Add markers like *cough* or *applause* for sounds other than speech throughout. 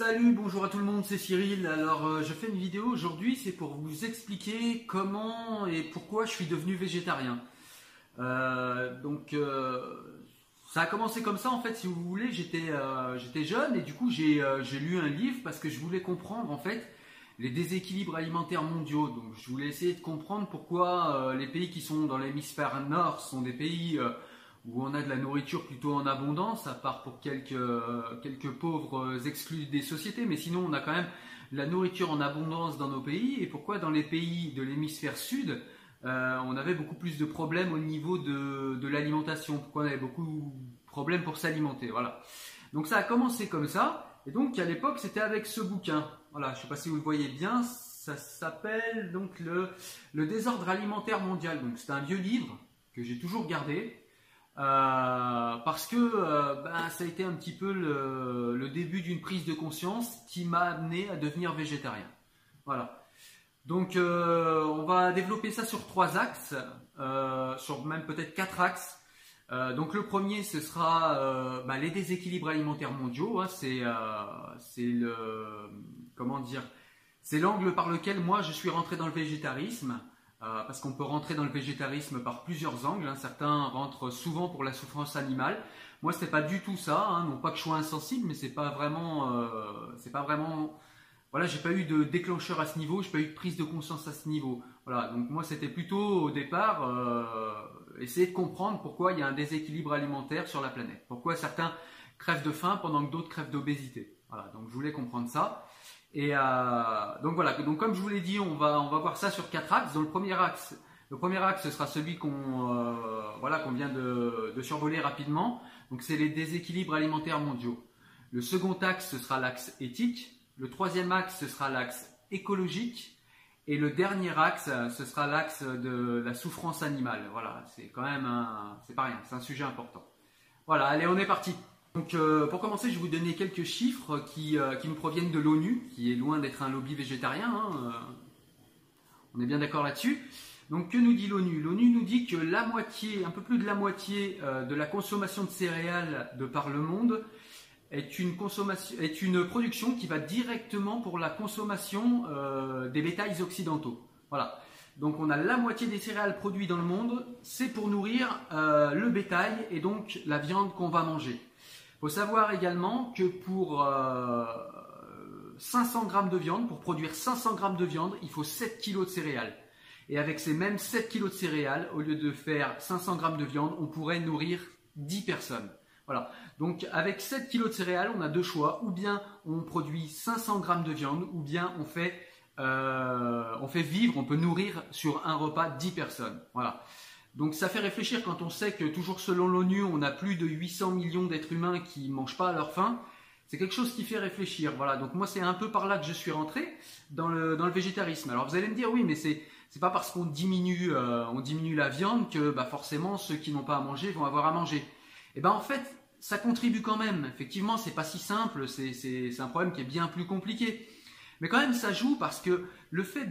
Salut, bonjour à tout le monde, c'est Cyril. Alors, euh, je fais une vidéo aujourd'hui, c'est pour vous expliquer comment et pourquoi je suis devenu végétarien. Euh, donc, euh, ça a commencé comme ça en fait, si vous voulez. J'étais j'étais jeune et du coup, j'ai lu un livre parce que je voulais comprendre en fait les déséquilibres alimentaires mondiaux. Donc, je voulais essayer de comprendre pourquoi les pays qui sont dans l'hémisphère nord sont des pays où on a de la nourriture plutôt en abondance, à part pour quelques, pauvres exclus des sociétés, mais sinon on a quand même de la nourriture en abondance dans nos pays, et pourquoi dans les pays de l'hémisphère sud, euh, on avait beaucoup plus de problèmes au niveau de, de l'alimentation, pourquoi on avait beaucoup de problèmes pour s'alimenter, voilà. Donc ça a commencé comme ça, et donc à l'époque c'était avec ce bouquin, voilà, je ne sais pas si vous le voyez bien, ça s'appelle donc le, le désordre alimentaire mondial, donc c'est un vieux livre que j'ai toujours gardé, euh, parce que euh, ben, ça a été un petit peu le, début d'une prise de conscience qui m'a amené à devenir végétarien. Voilà. Donc euh, on va développer ça sur trois axes, sur même peut-être quatre axes. donc le premier, ce sera ben, les déséquilibres alimentaires mondiaux. Hein. c'est le comment dire, c'est l'angle par lequel moi je suis rentré dans le végétarisme. Euh, parce qu'on peut rentrer dans le végétarisme par plusieurs angles. Hein. Certains rentrent souvent pour la souffrance animale. Moi, c'est pas du tout ça. Hein. Non pas que je sois insensible, mais c'est pas vraiment, euh, c'est pas vraiment. Voilà, j'ai pas eu de déclencheur à ce niveau, j'ai pas eu de prise de conscience à ce niveau. Voilà, donc moi, c'était plutôt au départ euh, essayer de comprendre pourquoi il y a un déséquilibre alimentaire sur la planète. Pourquoi certains crèvent de faim pendant que d'autres crèvent d'obésité. Voilà, donc je voulais comprendre ça. Et euh, donc voilà, donc comme je vous l'ai dit, on va, on va voir ça sur quatre axes. Dans le premier axe, le premier axe, ce sera celui qu'on euh, voilà, qu'on vient de, de, survoler rapidement. Donc c'est les déséquilibres alimentaires mondiaux. Le second axe, ce sera l'axe éthique. Le troisième axe, ce sera l'axe écologique. Et le dernier axe, ce sera l'axe de la souffrance animale. Voilà, c'est quand même c'est pas rien, c'est un sujet important. Voilà, allez, on est parti. Donc, euh, pour commencer, je vais vous donner quelques chiffres qui, euh, qui nous proviennent de l'ONU, qui est loin d'être un lobby végétarien. Hein, euh. on est bien d'accord là-dessus. Donc, que nous dit l'ONU? L'ONU nous dit que la moitié, un peu plus de la moitié de la consommation de céréales de par le monde est une, consommation, est une production qui va directement pour la consommation des bétails occidentaux. Voilà. Donc on a la moitié des céréales produites dans le monde, c'est pour nourrir le bétail et donc la viande qu'on va manger faut savoir également que pour 500 euh, grammes de viande, pour produire 500 grammes de viande, il faut 7 kg de céréales. Et avec ces mêmes 7 kg de céréales, au lieu de faire 500 grammes de viande, on pourrait nourrir 10 personnes. Voilà. Donc avec 7 kg de céréales, on a deux choix. Ou bien on produit 500 grammes de viande, ou bien on fait, euh, on fait vivre, on peut nourrir sur un repas 10 personnes. Voilà. Donc ça fait réfléchir quand on sait que toujours selon l'ONU, on a plus de 800 millions d'êtres humains qui ne mangent pas à leur faim. C'est quelque chose qui fait réfléchir. Voilà, donc moi c'est un peu par là que je suis rentré dans le, végétarisme. Alors vous allez me dire oui, mais c'est c'est pas parce qu'on diminue euh, diminue la viande que bah, forcément ceux qui n'ont pas à manger vont avoir à manger. Et eh ben en fait, ça contribue quand même. Effectivement, c'est pas si simple, c'est un problème qui est bien plus compliqué. Mais quand même, ça joue parce que le fait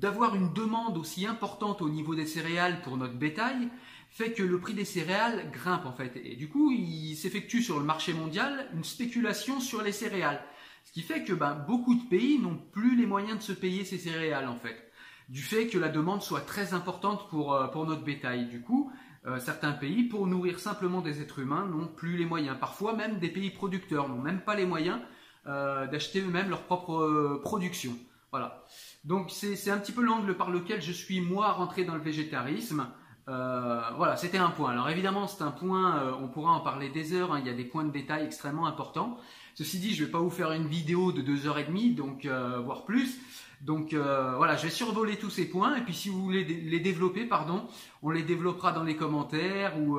d'avoir une demande aussi importante au niveau des céréales pour notre bétail fait que le prix des céréales grimpe en fait. Et du coup, il s'effectue sur le marché mondial une spéculation sur les céréales. Ce qui fait que ben, beaucoup de pays n'ont plus les moyens de se payer ces céréales en fait. Du fait que la demande soit très importante pour, euh, notre bétail. Du coup, euh, certains pays, pour nourrir simplement des êtres humains, n'ont plus les moyens. Parfois même des pays producteurs n'ont même pas les moyens euh, d'acheter eux-mêmes leur propre production. Voilà. Donc c'est un petit peu l'angle par lequel je suis moi rentré dans le végétarisme. Euh, voilà, c'était un point. Alors évidemment, c'est un point, on pourra en parler des heures, hein. il y a des points de détail extrêmement importants. Ceci dit, je ne vais pas vous faire une vidéo de deux heures et demie, donc voire plus. Donc voilà, je vais survoler tous ces points et puis si vous voulez les développer, pardon, on les développera dans les commentaires ou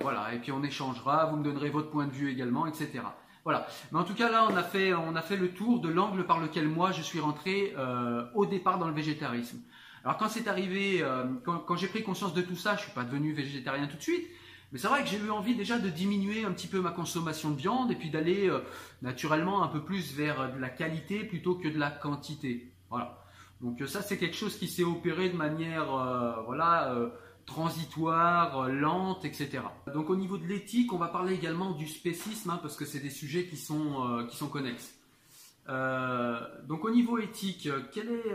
voilà, et puis on échangera. Vous me donnerez votre point de vue également, etc. Voilà. Mais en tout cas, là, on a fait, on a fait le tour de l'angle par lequel moi, je suis rentré euh, au départ dans le végétarisme. Alors quand c'est arrivé, euh, quand, j'ai pris conscience de tout ça, je suis pas devenu végétarien tout de suite. Mais c'est vrai que j'ai eu envie déjà de diminuer un petit peu ma consommation de viande et puis d'aller euh, naturellement un peu plus vers de la qualité plutôt que de la quantité. Voilà. Donc ça c'est quelque chose qui s'est opéré de manière voilà transitoire, euh, lente, etc. Donc au niveau de l'éthique, on va parler également du spécisme, hein, parce que c'est des sujets qui sont, euh, qui sont connexes. donc au niveau éthique, quel est,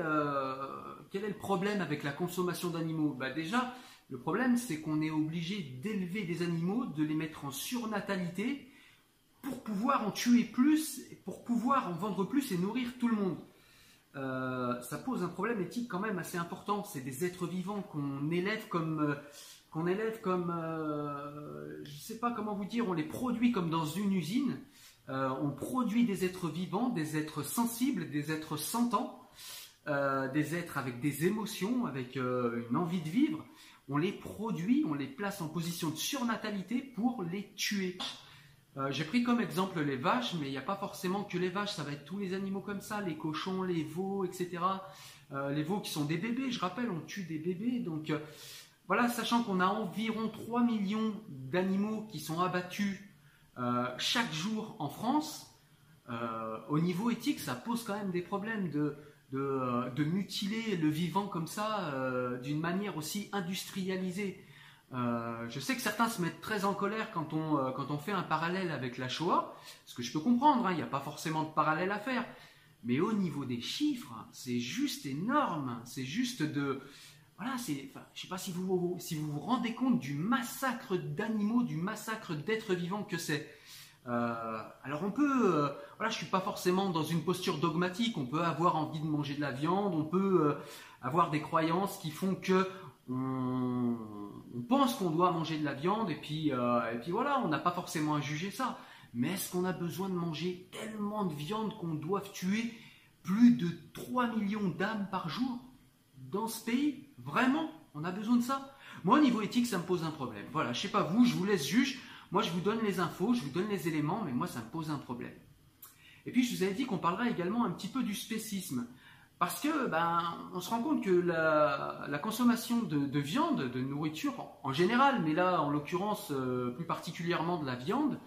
quel est le problème avec la consommation d'animaux? Bah, Déjà, le problème c'est qu'on est obligé d'élever des animaux, de les mettre en surnatalité pour pouvoir en tuer plus, pour pouvoir en vendre plus et nourrir tout le monde. Euh, ça pose un problème éthique quand même assez important. C'est des êtres vivants qu'on élève comme, euh, qu'on élève comme, euh, je ne sais pas comment vous dire, on les produit comme dans une usine. on produit des êtres vivants, des êtres sensibles, des êtres sentants, des êtres avec des émotions, avec une envie de vivre. On les produit, on les place en position de surnatalité pour les tuer. Euh, j'ai pris comme exemple les vaches, mais il n'y a pas forcément que les vaches, ça va être tous les animaux comme ça, les cochons, les veaux, etc. Euh, les veaux qui sont des bébés, je rappelle, on tue des bébés. Donc euh, voilà, sachant qu'on a environ 3 millions d'animaux qui sont abattus chaque jour en France, au niveau éthique, ça pose quand même des problèmes de, de mutiler le vivant comme ça, d'une manière aussi industrialisée. Euh, je sais que certains se mettent très en colère quand on, euh, quand on fait un parallèle avec la Shoah, ce que je peux comprendre, hein, il n'y a pas forcément de parallèle à faire. Mais au niveau des chiffres, c'est juste énorme. C'est juste de. Voilà, je ne sais pas si vous, si vous vous rendez compte du massacre d'animaux, du massacre d'êtres vivants que c'est. Euh, alors on peut, voilà, je suis pas forcément dans une posture dogmatique. On peut avoir envie de manger de la viande, on peut avoir des croyances qui font que on, pense qu'on doit manger de la viande et puis, euh, et puis voilà, on n'a pas forcément à juger ça. Mais est-ce qu'on a besoin de manger tellement de viande qu'on doit tuer plus de 3 millions d'âmes par jour dans ce pays? Vraiment? On a besoin de ça? Moi, au niveau éthique, ça me pose un problème. Voilà, je sais pas vous, je vous laisse juge. Moi, je vous donne les infos, je vous donne les éléments, mais moi, ça me pose un problème. Et puis, je vous avais dit qu'on parlerait également un petit peu du spécisme. Parce que ben, on se rend compte que la, consommation de, viande, de nourriture en général, mais là en l'occurrence euh, plus particulièrement de la viande,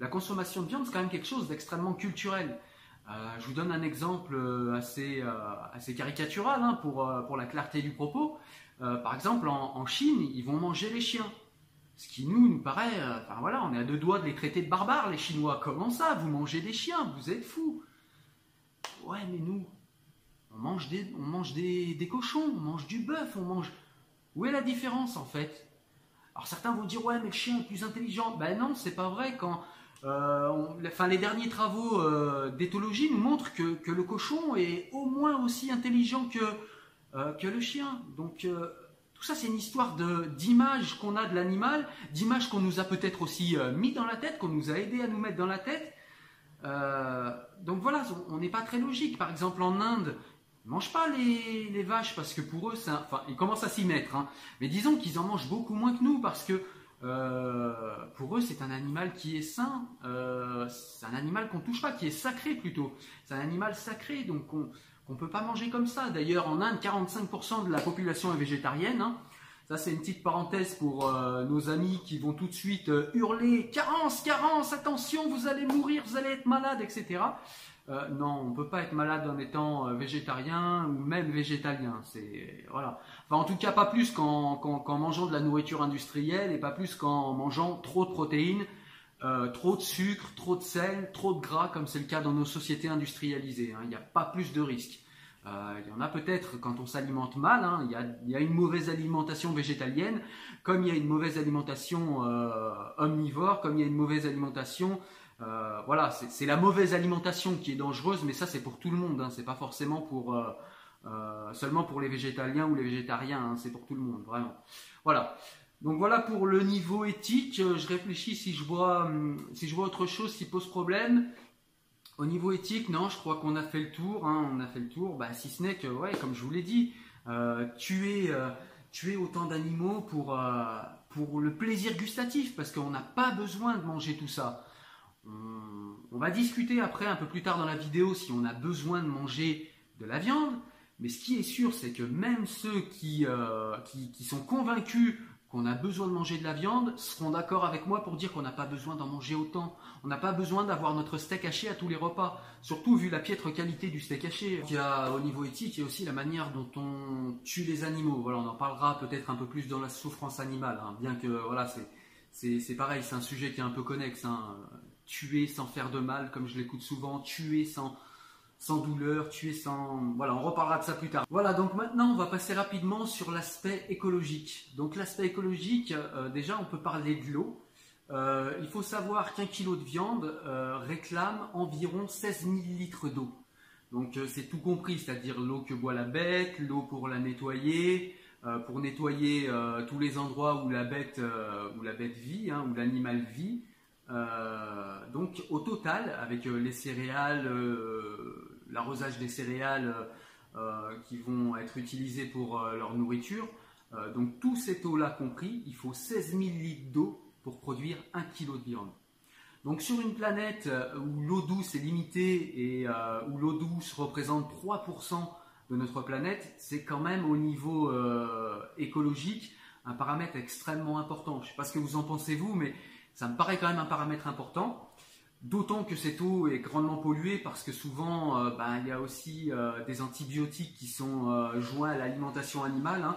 la consommation de viande c'est quand même quelque chose d'extrêmement culturel. Euh, je vous donne un exemple euh, assez, assez caricatural hein, pour, pour la clarté du propos. par exemple, en, Chine, ils vont manger les chiens. Ce qui nous, nous paraît, enfin voilà, on est à deux doigts de les traiter de barbares, les Chinois. Comment ça Vous mangez des chiens? Vous êtes fous Ouais, mais nous, on mange des, on mange des, cochons, on mange du bœuf, on mange. Où est la différence en fait? Alors certains vont dire ouais mais le chien est plus intelligent. Ben non, c'est pas vrai. Quand euh, enfin, les derniers travaux euh, d'éthologie nous montrent que, le cochon est au moins aussi intelligent que, euh, que le chien. Donc tout ça c'est une histoire d'image qu'on a de l'animal, d'image qu'on nous a peut-être aussi mis dans la tête, qu'on nous a aidé à nous mettre dans la tête. donc voilà, on n'est pas très logique. Par exemple en Inde, ils mangent pas les, vaches parce que pour eux, enfin, ils commencent à s'y mettre. Hein. Mais disons qu'ils en mangent beaucoup moins que nous parce que euh, pour eux, c'est un animal qui est sain. Euh, c'est un animal qu'on touche pas, qui est sacré plutôt. C'est un animal sacré, donc on ne peut pas manger comme ça. D'ailleurs, en Inde, 45% de la population est végétarienne. Hein. Ça, c'est une petite parenthèse pour euh, nos amis qui vont tout de suite hurler carence, carence, attention, vous allez mourir, vous allez être malade, etc. Euh, non, on ne peut pas être malade en étant euh, végétarien ou même végétalien. C'est voilà. en tout cas, pas plus qu'en mangeant de la nourriture industrielle et pas plus qu'en mangeant trop de protéines, euh, trop de sucre, trop de sel, trop de gras, comme c'est le cas dans nos sociétés industrialisées. Hein. Il n'y a pas plus de risques. il y en a peut-être quand on s'alimente mal. Hein. il, y a, une mauvaise alimentation végétalienne, comme il y a une mauvaise alimentation omnivore, comme il y a une mauvaise alimentation euh, voilà, c'est la mauvaise alimentation qui est dangereuse, mais ça c'est pour tout le monde, hein. c'est pas forcément pour euh, euh, seulement pour les végétaliens ou les végétariens, hein. c'est pour tout le monde, vraiment. Voilà. Donc voilà pour le niveau éthique. Je réfléchis si je vois hum, si je vois autre chose qui pose problème. Au niveau éthique, non, je crois qu'on a fait le tour. Hein. on a fait le tour. Bah, si ce n'est que, ouais, comme je vous l'ai dit, tuer tuer autant d'animaux pour pour le plaisir gustatif, parce qu'on n'a pas besoin de manger tout ça. On, va discuter après, un peu plus tard dans la vidéo, si on a besoin de manger de la viande. Mais ce qui est sûr, c'est que même ceux qui, euh, qui, sont convaincus qu'on a besoin de manger de la viande seront d'accord avec moi pour dire qu'on n'a pas besoin d'en manger autant. On n'a pas besoin d'avoir notre steak haché à tous les repas, surtout vu la piètre qualité du steak haché. Il au niveau éthique, il y a aussi la manière dont on tue les animaux. On en parlera peut-être un peu plus dans la souffrance animale, hein. bien que voilà, c'est pareil, c'est un sujet qui est un peu connexe. Hein tuer sans faire de mal, comme je l'écoute souvent, tuer sans, sans douleur, tuer sans... Voilà, on reparlera de ça plus tard. Voilà, donc maintenant on va passer rapidement sur l'aspect écologique. Donc l'aspect écologique, euh, déjà on peut parler de l'eau. Euh, il faut savoir qu'un kilo de viande réclame environ 16 000 litres d'eau. Donc c'est tout compris, c'est-à-dire l'eau que boit la bête, l'eau pour la nettoyer, pour nettoyer tous les endroits où la bête, où la bête vit, hein, où l'animal vit. Donc au total, avec les céréales, l'arrosage des céréales euh, qui vont être utilisées pour euh, leur nourriture. Euh, donc tout cette eau-là compris, il faut 16 000 litres d'eau pour produire 1 kg de viande. Donc sur une planète où l'eau douce est limitée et où l'eau douce représente 3% de notre planète, c'est quand même au niveau écologique un paramètre extrêmement important. Je ne sais pas ce que vous en pensez vous, mais ça me paraît quand même un paramètre important. D'autant que cette eau est grandement polluée parce que souvent euh, ben, il y a aussi euh, des antibiotiques qui sont euh, joints à l'alimentation animale. Hein.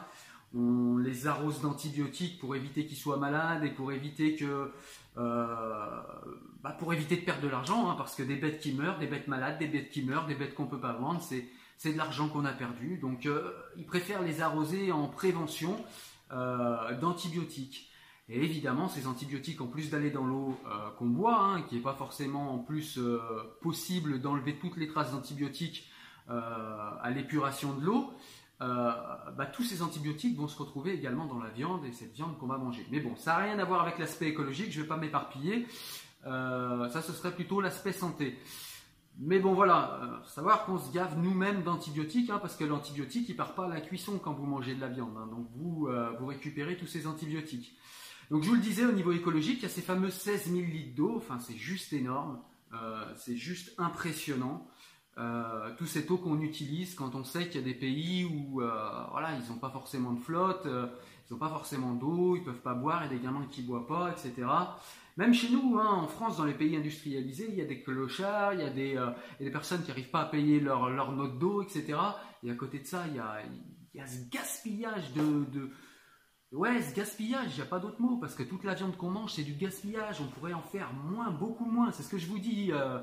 On les arrose d'antibiotiques pour éviter qu'ils soient malades et pour éviter que bah, pour éviter de perdre de l'argent hein, parce que des bêtes qui meurent, des bêtes malades, des bêtes qui meurent, des bêtes qu'on peut pas vendre, c'est c'est de l'argent qu'on a perdu. Donc ils préfèrent les arroser en prévention d'antibiotiques. Et évidemment, ces antibiotiques, en plus d'aller dans l'eau euh, qu'on boit, hein, qui n'est pas forcément en plus euh, possible d'enlever toutes les traces d'antibiotiques euh, à l'épuration de l'eau, bah, tous ces antibiotiques vont se retrouver également dans la viande et cette viande qu'on va manger. Mais bon, ça n'a rien à voir avec l'aspect écologique, je ne vais pas m'éparpiller. ça, ce serait plutôt l'aspect santé. Mais bon, voilà, savoir qu'on se gave nous-mêmes d'antibiotiques, hein, parce que l'antibiotique, il part pas à la cuisson quand vous mangez de la viande. Hein. donc vous, vous récupérez tous ces antibiotiques. Donc je vous le disais, au niveau écologique, il y a ces fameux 16 000 litres d'eau, enfin c'est juste énorme, euh, c'est juste impressionnant. Euh, tout cette eau qu'on utilise quand on sait qu'il y a des pays où euh, voilà, ils n'ont pas forcément de flotte, ils n'ont pas forcément d'eau, ils ne peuvent pas boire, il y a des gamins qui ne boivent pas, etc. Même chez nous, hein, en France, dans les pays industrialisés, il y a des clochards, il y a des, personnes qui n'arrivent pas à payer leur, leur note d'eau, etc. Et à côté de ça, il y a, ce gaspillage de Ouais, ce gaspillage, il n'y a pas d'autre mot, parce que toute la viande qu'on mange, c'est du gaspillage. On pourrait en faire moins, beaucoup moins. C'est ce que je vous dis, euh,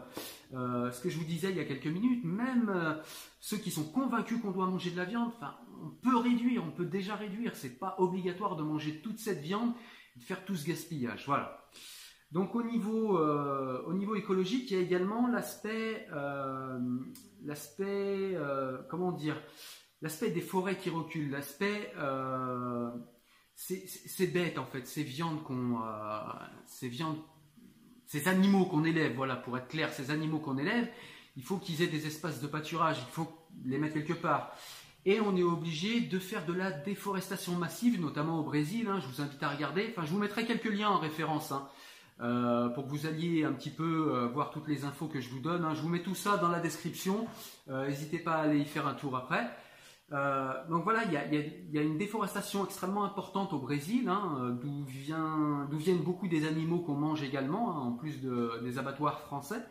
euh, ce que je vous disais il y a quelques minutes. Même euh, ceux qui sont convaincus qu'on doit manger de la viande, enfin, on peut réduire, on peut déjà réduire. C'est pas obligatoire de manger toute cette viande et de faire tout ce gaspillage. Voilà. Donc au niveau, au niveau écologique, il y a également l'aspect, l'aspect, comment dire, l'aspect des forêts qui reculent, l'aspect c'est bête en fait, ces viandes qu'on, euh, ces viandes, ces animaux qu'on élève, voilà, pour être clair, ces animaux qu'on élève, il faut qu'ils aient des espaces de pâturage, il faut les mettre quelque part. Et on est obligé de faire de la déforestation massive, notamment au Brésil. Hein, je vous invite à regarder. Enfin, je vous mettrai quelques liens en référence hein, euh, pour que vous alliez un petit peu euh, voir toutes les infos que je vous donne. Hein. Je vous mets tout ça dans la description. N'hésitez pas à aller y faire un tour après. Euh, donc voilà, il y, a, une déforestation extrêmement importante au Brésil, hein, euh, d'où, viennent beaucoup des animaux qu'on mange également, hein, en plus des abattoirs français.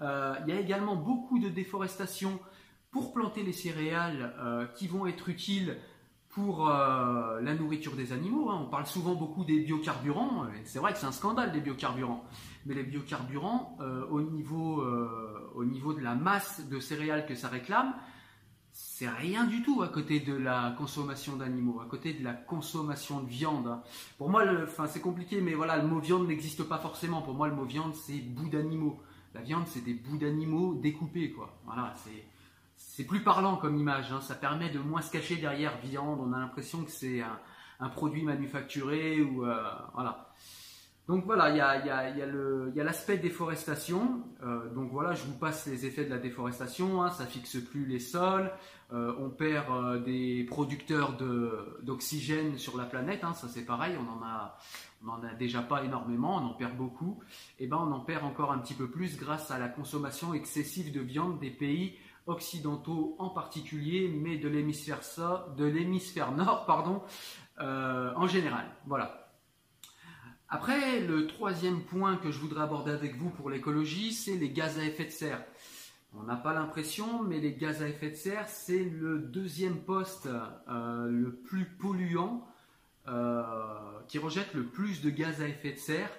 Euh, il y a également beaucoup de déforestation pour planter les céréales qui vont être utiles pour la nourriture des animaux. Hein. On parle souvent beaucoup des biocarburants, c'est vrai que c'est un scandale des biocarburants, mais les biocarburants, au niveau de la masse de céréales que ça réclame, c'est rien du tout à côté de la consommation d'animaux, à côté de la consommation de viande. Hein. Pour moi, enfin, c'est compliqué, mais voilà, le mot viande n'existe pas forcément. Pour moi, le mot viande, c'est bout d'animaux. La viande, c'est des bouts d'animaux découpés, quoi. C'est plus parlant comme image. Hein. Ça permet de moins se cacher derrière viande. On a l'impression que c'est un, produit manufacturé ou euh, voilà. Donc voilà, il y a, l'aspect déforestation. Euh, donc voilà, je vous passe les effets de la déforestation. Hein, ça fixe plus les sols. Euh, on perd euh, des producteurs d'oxygène sur la planète. Hein, ça c'est pareil, on en a, on en a déjà pas énormément, on en perd beaucoup. Et eh ben on en perd encore un petit peu plus grâce à la consommation excessive de viande des pays occidentaux en particulier, mais de l'hémisphère de l'hémisphère nord, pardon, en général. Voilà. Après, le troisième point que je voudrais aborder avec vous pour l'écologie, c'est les gaz à effet de serre. On n'a pas l'impression, mais les gaz à effet de serre, c'est le deuxième poste euh, le plus polluant, euh, qui rejette le plus de gaz à effet de serre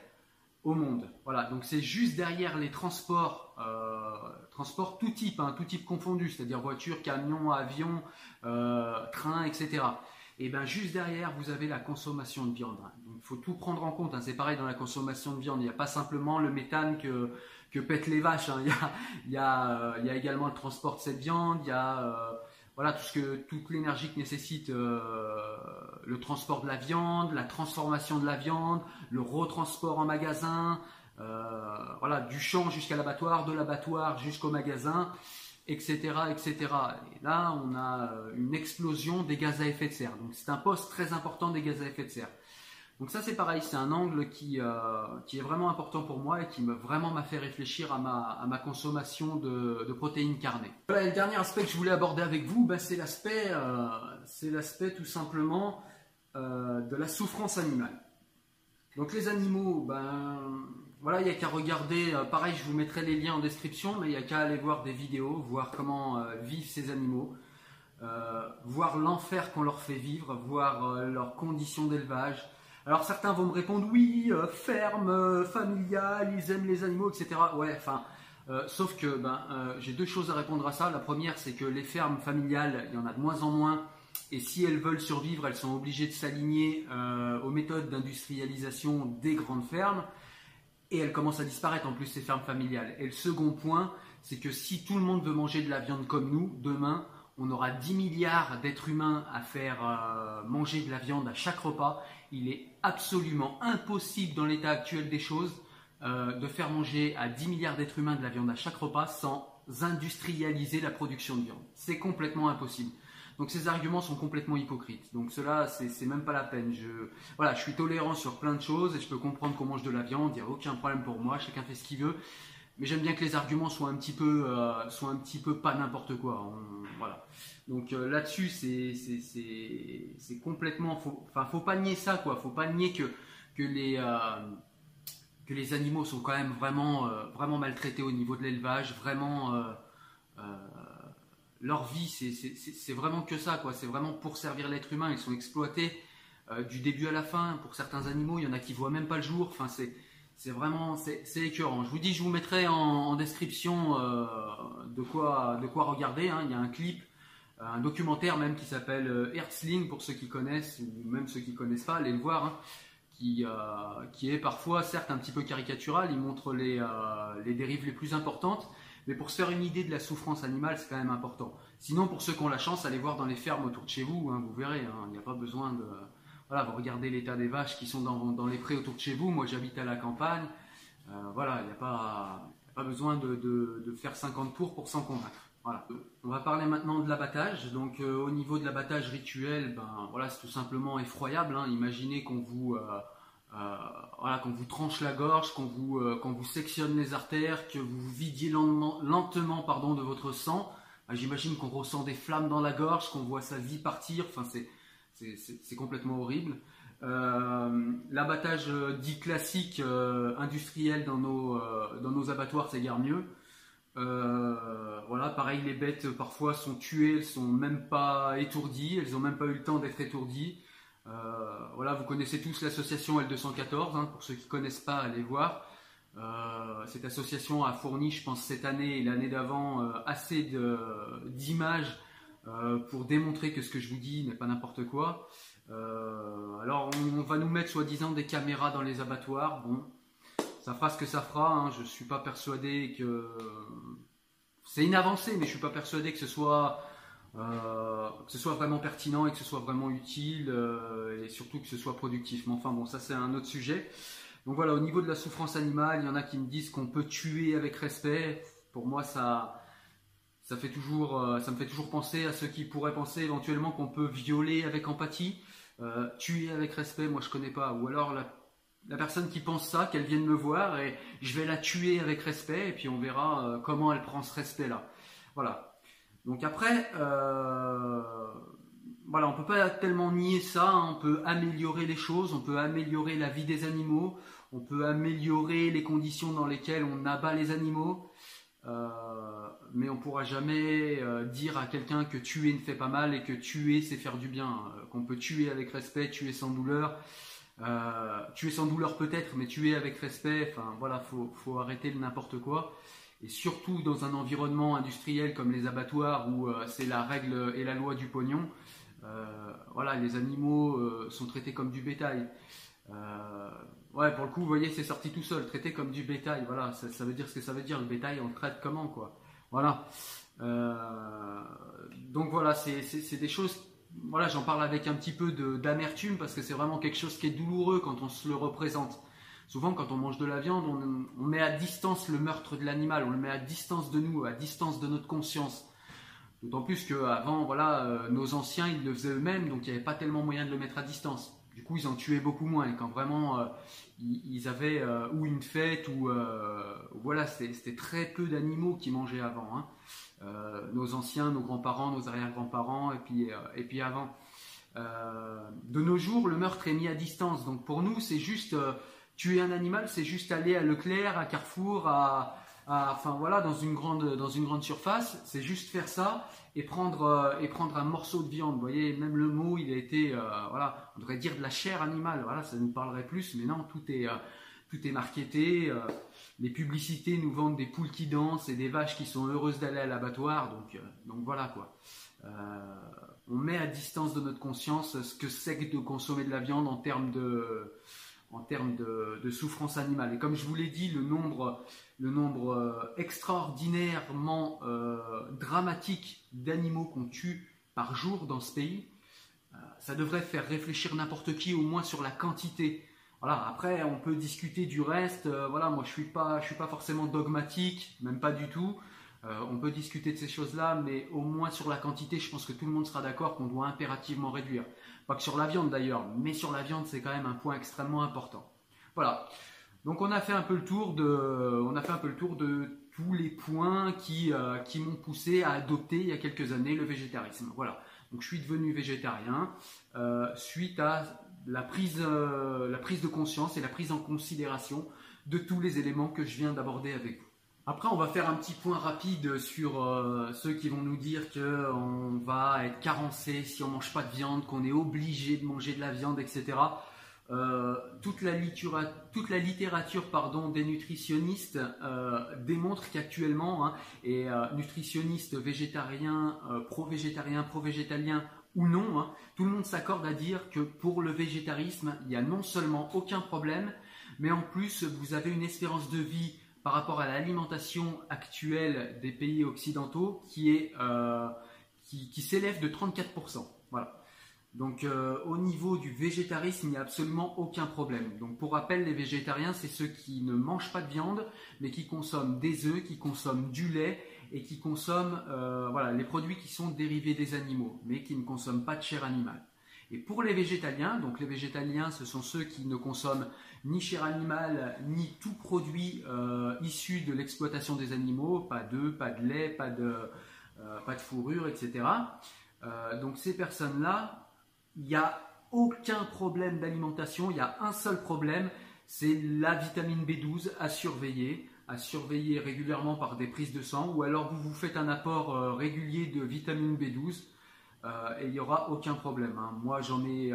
au monde. Voilà, donc c'est juste derrière les transports, euh, transports tout type, hein, tout type confondu, c'est-à-dire voiture, camion, avion, train, etc. Et bien juste derrière, vous avez la consommation de viande. Il faut tout prendre en compte. Hein. C'est pareil dans la consommation de viande. Il n'y a pas simplement le méthane que, pètent les vaches. Hein. *laughs* Il, y a, il, y a, également le transport de cette viande. Il y a euh, voilà tout ce que toute l'énergie que nécessite euh, le transport de la viande, la transformation de la viande, le retransport en magasin, euh, voilà du champ jusqu'à l'abattoir, de l'abattoir jusqu'au magasin, etc., etc. Et là, on a une explosion des gaz à effet de serre. Donc c'est un poste très important des gaz à effet de serre. Donc ça c'est pareil, c'est un angle qui, euh, qui est vraiment important pour moi et qui me, vraiment m'a fait réfléchir à ma, à ma consommation de, de, protéines carnées. Voilà, le dernier aspect que je voulais aborder avec vous, ben, c'est l'aspect euh, tout simplement euh, de la souffrance animale. Donc les animaux, ben voilà, il n'y a qu'à regarder, euh, pareil je vous mettrai les liens en description, mais il n'y a qu'à aller voir des vidéos, voir comment euh, vivent ces animaux. voir l'enfer qu'on leur fait vivre, voir leurs conditions d'élevage, alors certains vont me répondre oui, euh, ferme, euh, familiale, ils aiment les animaux, etc. Ouais, enfin, euh, sauf que ben, j'ai deux choses à répondre à ça. La première, c'est que les fermes familiales, il y en a de moins en moins. Et si elles veulent survivre, elles sont obligées de s'aligner aux méthodes d'industrialisation des grandes fermes. Et elles commencent à disparaître en plus ces fermes familiales. Et le second point, c'est que si tout le monde veut manger de la viande comme nous, demain, on aura 10 milliards d'êtres humains à faire manger de la viande à chaque repas il est absolument impossible dans l'état actuel des choses euh, de faire manger à 10 milliards d'êtres humains de la viande à chaque repas sans industrialiser la production de viande. C'est complètement impossible. Donc ces arguments sont complètement hypocrites. Donc cela, c'est même pas la peine. Je, voilà, je suis tolérant sur plein de choses et je peux comprendre qu'on mange de la viande. Il n'y a aucun problème pour moi. Chacun fait ce qu'il veut. Mais j'aime bien que les arguments soient un petit peu, euh, soient un petit peu pas n'importe quoi. voilà. Donc euh, là-dessus, c'est complètement. Faut, enfin, faut pas nier ça, quoi. Faut pas nier que, que, les, euh, que les animaux sont quand même vraiment, vraiment maltraités au niveau de l'élevage. Vraiment, leur vie, c'est vraiment que ça, quoi. C'est vraiment pour servir l'être humain. Ils sont exploités du début à la fin. Pour certains animaux, il y en a qui voient même pas le jour. Enfin, c'est vraiment c'est écœurant. Je vous dis, je vous mettrai en, description de quoi de quoi regarder. Hein. Il y a un clip un documentaire même qui s'appelle euh, Herzling pour ceux qui connaissent ou même ceux qui connaissent pas, allez le voir, hein, qui, euh, qui est parfois certes un petit peu caricatural, il montre les, euh, les dérives les plus importantes, mais pour se faire une idée de la souffrance animale, c'est quand même important. Sinon, pour ceux qui ont la chance, allez voir dans les fermes autour de chez vous, hein, vous verrez, hein, il n'y a pas besoin de... Voilà, vous regardez l'état des vaches qui sont dans, les prés autour de chez vous, moi j'habite à la campagne, voilà, il n'y a pas, pas besoin de, de, faire 50 tours pour s'en convaincre. Voilà. On va parler maintenant de l'abattage. Donc euh, au niveau de l'abattage rituel, ben voilà, c'est tout simplement effroyable. Hein. Imaginez qu'on vous euh, euh, voilà, qu'on vous tranche la gorge, qu'on vous qu'on vous sectionne les artères, que vous vidiez lentement, pardon de votre sang. Ben, j'imagine qu'on ressent des flammes dans la gorge, qu'on voit sa vie partir. Enfin c'est complètement horrible. L'abattage dit classique industriel dans nos dans nos abattoirs, c'est guère mieux. Euh, voilà, pareil, les bêtes parfois sont tuées, elles sont même pas étourdies, elles ont même pas eu le temps d'être étourdies. Euh, voilà, vous connaissez tous l'association L214, hein, pour ceux qui connaissent pas, allez voir. Euh, cette association a fourni, je pense, cette année et l'année d'avant, assez d'images pour démontrer que ce que je vous dis n'est pas n'importe quoi. alors, on, on, va nous mettre soi-disant des caméras dans les abattoirs. Bon, ça fera ce que ça fera. Hein. Je ne suis pas persuadé que. C'est une avancée, mais je ne suis pas persuadé que ce soit. Euh, que ce soit vraiment pertinent et que ce soit vraiment utile euh, et surtout que ce soit productif. Mais enfin bon, ça c'est un autre sujet. Donc voilà, au niveau de la souffrance animale, il y en a qui me disent qu'on peut tuer avec respect. Pour moi, ça, ça, fait toujours, euh, ça me fait toujours penser à ceux qui pourraient penser éventuellement qu'on peut violer avec empathie. tuer avec respect, moi je connais pas. Ou alors la la personne qui pense ça, qu'elle vienne me voir et je vais la tuer avec respect et puis on verra comment elle prend ce respect-là. Voilà. Donc après, euh, voilà, on peut pas tellement nier ça. Hein. On peut améliorer les choses, on peut améliorer la vie des animaux, on peut améliorer les conditions dans lesquelles on abat les animaux. Euh, mais on pourra jamais dire à quelqu'un que tuer ne fait pas mal et que tuer c'est faire du bien. Qu'on peut tuer avec respect, tuer sans douleur. tuer sans douleur peut-être, mais tuer avec respect. Enfin voilà, faut, faut arrêter le n'importe quoi. Et surtout dans un environnement industriel comme les abattoirs où c'est la règle et la loi du pognon. voilà, les animaux sont traités comme du bétail. Ouais, pour le coup, vous voyez, c'est sorti tout seul, traité comme du bétail. Voilà, ça, veut dire ce que ça veut dire. Le bétail, on le traite comment, quoi? Voilà. Euh, donc voilà, c'est des choses. Voilà, j'en parle avec un petit peu d'amertume parce que c'est vraiment quelque chose qui est douloureux quand on se le représente. Souvent, quand on mange de la viande, on, met à distance le meurtre de l'animal, on le met à distance de nous, à distance de notre conscience. D'autant plus qu'avant, voilà, euh, nos anciens, ils le faisaient eux-mêmes, donc il n'y avait pas tellement moyen de le mettre à distance. Du coup, ils en tuaient beaucoup moins. Et quand vraiment euh, ils, avaient euh, ou une fête ou voilà, c'était très peu d'animaux qui mangeaient avant. Hein. nos anciens, nos grands-parents, nos arrière-grands-parents et puis et puis avant. de nos jours, le meurtre est mis à distance. Donc pour nous, c'est juste tuer un animal, c'est juste aller à Leclerc, à Carrefour, à, enfin voilà, dans une grande, dans une grande surface, c'est juste faire ça et prendre, euh, et prendre un morceau de viande. Vous voyez, même le mot, il a été, euh, voilà, on devrait dire de la chair animale. Voilà, ça nous parlerait plus, mais non, tout est, euh, tout est marketé. les publicités nous vendent des poules qui dansent et des vaches qui sont heureuses d'aller à l'abattoir. Donc, donc voilà quoi. on met à distance de notre conscience ce que c'est que de consommer de la viande en termes de en termes de, souffrance animale. Et comme je vous l'ai dit, le nombre, euh, extraordinairement euh, dramatique d'animaux qu'on tue par jour dans ce pays, euh, ça devrait faire réfléchir n'importe qui au moins sur la quantité. Voilà, après on peut discuter du reste. voilà, moi je suis suis pas forcément dogmatique, même pas du tout. on peut discuter de ces choses-là, mais au moins sur la quantité, je pense que tout le monde sera d'accord qu'on doit impérativement réduire. Pas que sur la viande d'ailleurs, mais sur la viande, c'est quand même un point extrêmement important. Voilà. Donc on a fait un peu le tour de, on a fait un peu le tour de tous les points qui, euh, qui m'ont poussé à adopter il y a quelques années le végétarisme. Voilà. Donc je suis devenu végétarien euh, suite à la prise, euh, la prise de conscience et la prise en considération de tous les éléments que je viens d'aborder avec vous. Après, on va faire un petit point rapide sur euh, ceux qui vont nous dire qu'on va être carencé si on mange pas de viande, qu'on est obligé de manger de la viande, etc. Euh, toute, la littérature pardon, des nutritionnistes euh, démontre qu'actuellement, hein, et nutritionnistes végétariens, pro-végétariens, pro-végétaliens ou non, hein, tout le monde s'accorde à dire que pour le végétarisme, il n'y a non seulement aucun problème, mais en plus, vous avez une espérance de vie par rapport à l'alimentation actuelle des pays occidentaux qui euh, s'élève de 34%. Voilà. Donc euh, au niveau du végétarisme, il n'y a absolument aucun problème. Donc pour rappel, les végétariens, c'est ceux qui ne mangent pas de viande, mais qui consomment des œufs, qui consomment du lait et qui consomment euh, les produits qui sont dérivés des animaux, mais qui ne consomment pas de chair animale. Et pour les végétaliens, donc les végétaliens, ce sont ceux qui ne consomment ni chair animale, ni tout produit euh, issu de l'exploitation des animaux, pas d'œufs, pas de lait, pas de, euh, fourrure, etc. Euh, donc ces personnes-là, il n'y a aucun problème d'alimentation, il y a un seul problème, c'est la vitamine B12 à surveiller, à surveiller régulièrement par des prises de sang, ou alors vous vous faites un apport régulier de vitamine B12 et il n'y aura aucun problème. Hein. Moi j'en ai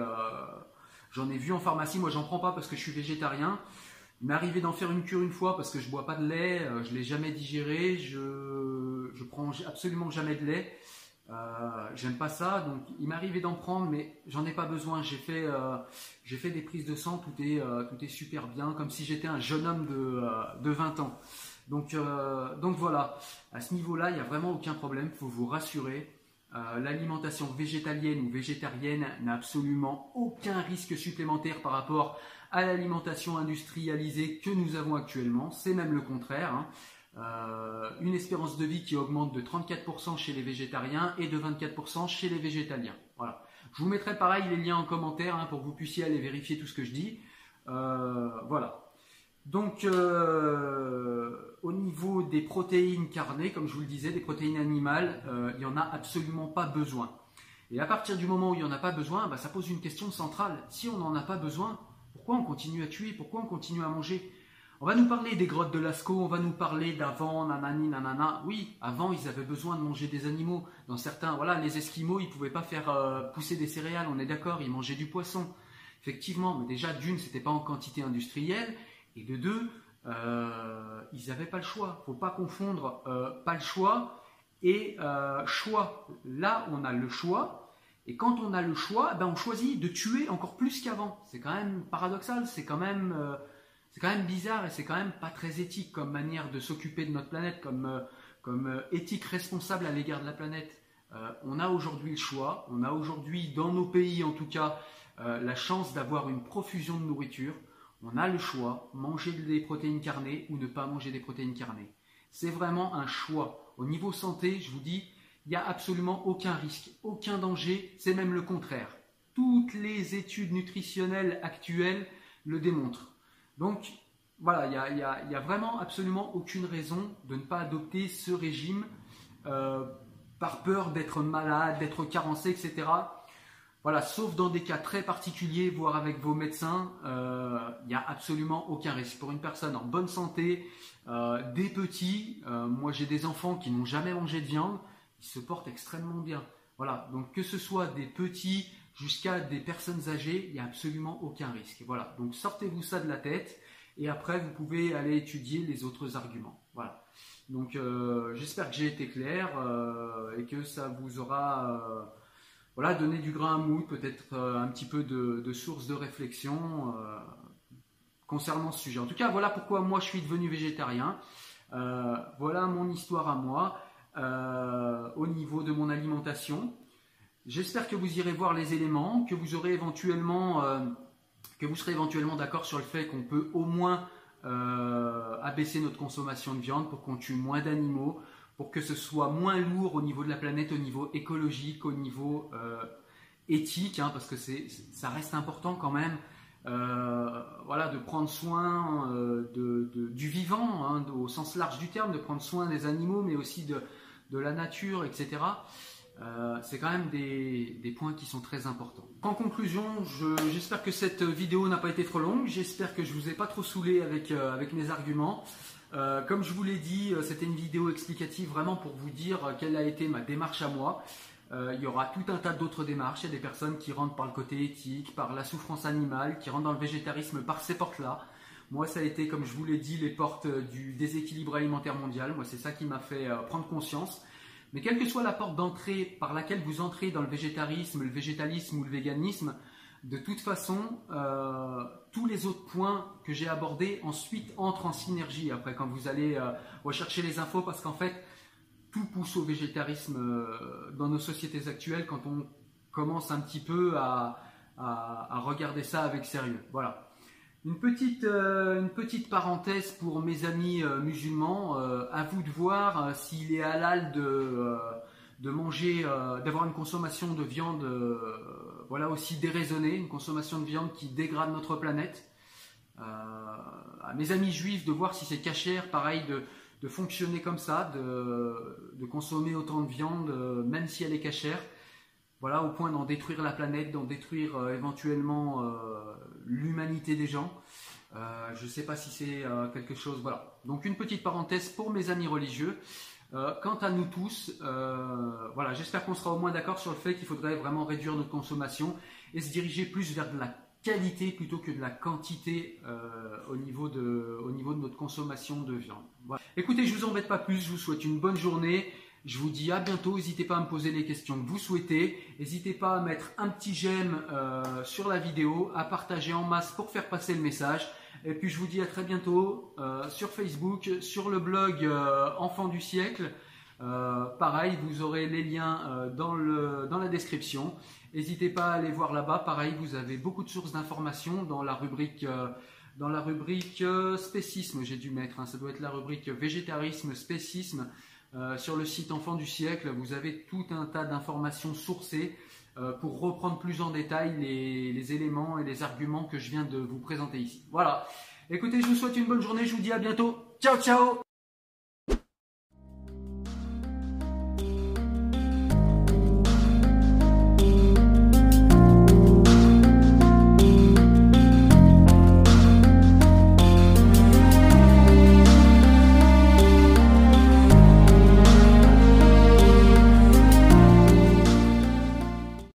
J'en ai vu en pharmacie, moi j'en prends pas parce que je suis végétarien. Il m'est arrivé d'en faire une cure une fois parce que je bois pas de lait, euh, je l'ai jamais digéré, je je prends absolument jamais de lait. Euh, j'aime pas ça, donc il m'est arrivé d'en prendre, mais j'en ai pas besoin. J'ai fait, euh, fait des prises de sang, tout est, tout est super bien, comme si j'étais un jeune homme de, de 20 ans. Donc, donc voilà, à ce niveau-là, il n'y a vraiment aucun problème, faut vous rassurer. Euh, l'alimentation végétalienne ou végétarienne n'a absolument aucun risque supplémentaire par rapport à l'alimentation industrialisée que nous avons actuellement. C'est même le contraire. Hein. Euh, une espérance de vie qui augmente de 34% chez les végétariens et de 24% chez les végétaliens. Voilà. Je vous mettrai pareil les liens en commentaire hein, pour que vous puissiez aller vérifier tout ce que je dis. Euh, voilà. Donc, euh, au niveau des protéines carnées, comme je vous le disais, des protéines animales, euh, il n'y en a absolument pas besoin. Et à partir du moment où il n'y en a pas besoin, bah, ça pose une question centrale. Si on n'en a pas besoin, pourquoi on continue à tuer? Pourquoi on continue à manger? On va nous parler des grottes de Lascaux, on va nous parler d'avant, nanani, nanana. Oui, avant, ils avaient besoin de manger des animaux. Dans certains, voilà, les Esquimaux, ils ne pouvaient pas faire euh, pousser des céréales, on est d'accord, ils mangeaient du poisson. Effectivement, mais déjà d'une, c'était pas en quantité industrielle, et de deux, euh, ils n'avaient pas le choix. Faut pas confondre euh, pas le choix et euh, choix. Là, on a le choix, et quand on a le choix, ben on choisit de tuer encore plus qu'avant. C'est quand même paradoxal, c'est quand même c'est quand même bizarre et c'est quand même pas très éthique comme manière de s'occuper de notre planète, comme comme éthique responsable à l'égard de la planète. on a aujourd'hui le choix, on a aujourd'hui dans nos pays en tout cas la chance d'avoir une profusion de nourriture on a le choix, manger des protéines carnées ou ne pas manger des protéines carnées. C'est vraiment un choix. Au niveau santé, je vous dis, il n'y a absolument aucun risque, aucun danger, c'est même le contraire. Toutes les études nutritionnelles actuelles le démontrent. Donc, voilà, il n'y a, vraiment absolument aucune raison de ne pas adopter ce régime euh, par peur d'être malade, d'être carencé, etc. Voilà, sauf dans des cas très particuliers, voire avec vos médecins, il euh, n'y a absolument aucun risque. Pour une personne en bonne santé, euh, des petits, euh, moi j'ai des enfants qui n'ont jamais mangé de viande, ils se portent extrêmement bien. Voilà, donc que ce soit des petits jusqu'à des personnes âgées, il n'y a absolument aucun risque. Voilà, donc sortez-vous ça de la tête et après vous pouvez aller étudier les autres arguments. Voilà. Donc j'espère que j'ai été clair et que ça vous aura voilà, donner du grain à moudre, peut-être euh, un petit peu de, source de réflexion euh, concernant ce sujet. En tout cas, voilà pourquoi moi je suis devenu végétarien. Euh, voilà mon histoire à moi au niveau de mon alimentation. J'espère que vous irez voir les éléments, que vous aurez éventuellement, que vous serez éventuellement d'accord sur le fait qu'on peut au moins abaisser notre consommation de viande pour qu'on tue moins d'animaux, pour que ce soit moins lourd au niveau de la planète, au niveau écologique, au niveau euh, éthique, hein, parce que c'est, ça reste important quand même. Euh, voilà, de prendre soin euh, du vivant, hein, au sens large du terme, de prendre soin des animaux, mais aussi de, la nature, etc. c'est quand même des, points qui sont très importants. En conclusion, j'espère que cette vidéo n'a pas été trop longue, j'espère que je vous ai pas trop saoulé avec, avec mes arguments. Euh, comme je vous l'ai dit, euh, c'était une vidéo explicative vraiment pour vous dire euh, quelle a été ma démarche à moi. il y aura tout un tas d'autres démarches. Il y a des personnes qui rentrent par le côté éthique, par la souffrance animale, qui rentrent dans le végétarisme par ces portes-là. Moi, ça a été, comme je vous l'ai dit, les portes du déséquilibre alimentaire mondial. Moi, c'est ça qui m'a fait prendre conscience. Mais quelle que soit la porte d'entrée par laquelle vous entrez dans le végétarisme, le végétalisme ou le véganisme, de toute façon, euh, tous les autres points que j'ai abordés ensuite entrent en synergie après quand vous allez euh, rechercher les infos parce qu'en fait, tout pousse au végétarisme euh, dans nos sociétés actuelles quand on commence un petit peu à, regarder ça avec sérieux. Voilà. Une petite, une petite parenthèse pour mes amis musulmans. à vous de voir s'il est halal de manger, d'avoir une consommation de viande voilà aussi déraisonnée, une consommation de viande qui dégrade notre planète. Euh, à mes amis juifs de voir si c'est cachère, pareil, de, fonctionner comme ça, de, de, consommer autant de viande, même si elle est cachère. Voilà, au point d'en détruire la planète, d'en détruire éventuellement l'humanité des gens. je ne sais pas si c'est quelque chose. Voilà. Donc une petite parenthèse pour mes amis religieux. Euh, quant à nous tous, euh, voilà, j'espère qu'on sera au moins d'accord sur le fait qu'il faudrait vraiment réduire notre consommation et se diriger plus vers de la qualité plutôt que de la quantité euh, au, niveau de, au niveau de notre consommation de viande. Écoutez, je vous embête pas plus, je vous souhaite une bonne journée. Je vous dis à bientôt. N'hésitez pas à me poser les questions que vous souhaitez. N'hésitez pas à mettre un petit j'aime sur la vidéo, à partager en masse pour faire passer le message. Et puis je vous dis à très bientôt euh, sur Facebook, sur le blog euh, Enfant du siècle. Euh, pareil, vous aurez les liens dans, le, dans la description. N'hésitez pas à aller voir là-bas. Pareil, vous avez beaucoup de sources d'informations dans la rubrique dans la rubrique spécisme, j'ai dû mettre. Hein. ça doit être la rubrique végétarisme, spécisme. sur le site Enfant du siècle, vous avez tout un tas d'informations sourcées. Euh, pour reprendre plus en détail les, éléments et les arguments que je viens de vous présenter ici. Voilà. Écoutez, je vous souhaite une bonne journée, je vous dis à bientôt. Ciao, ciao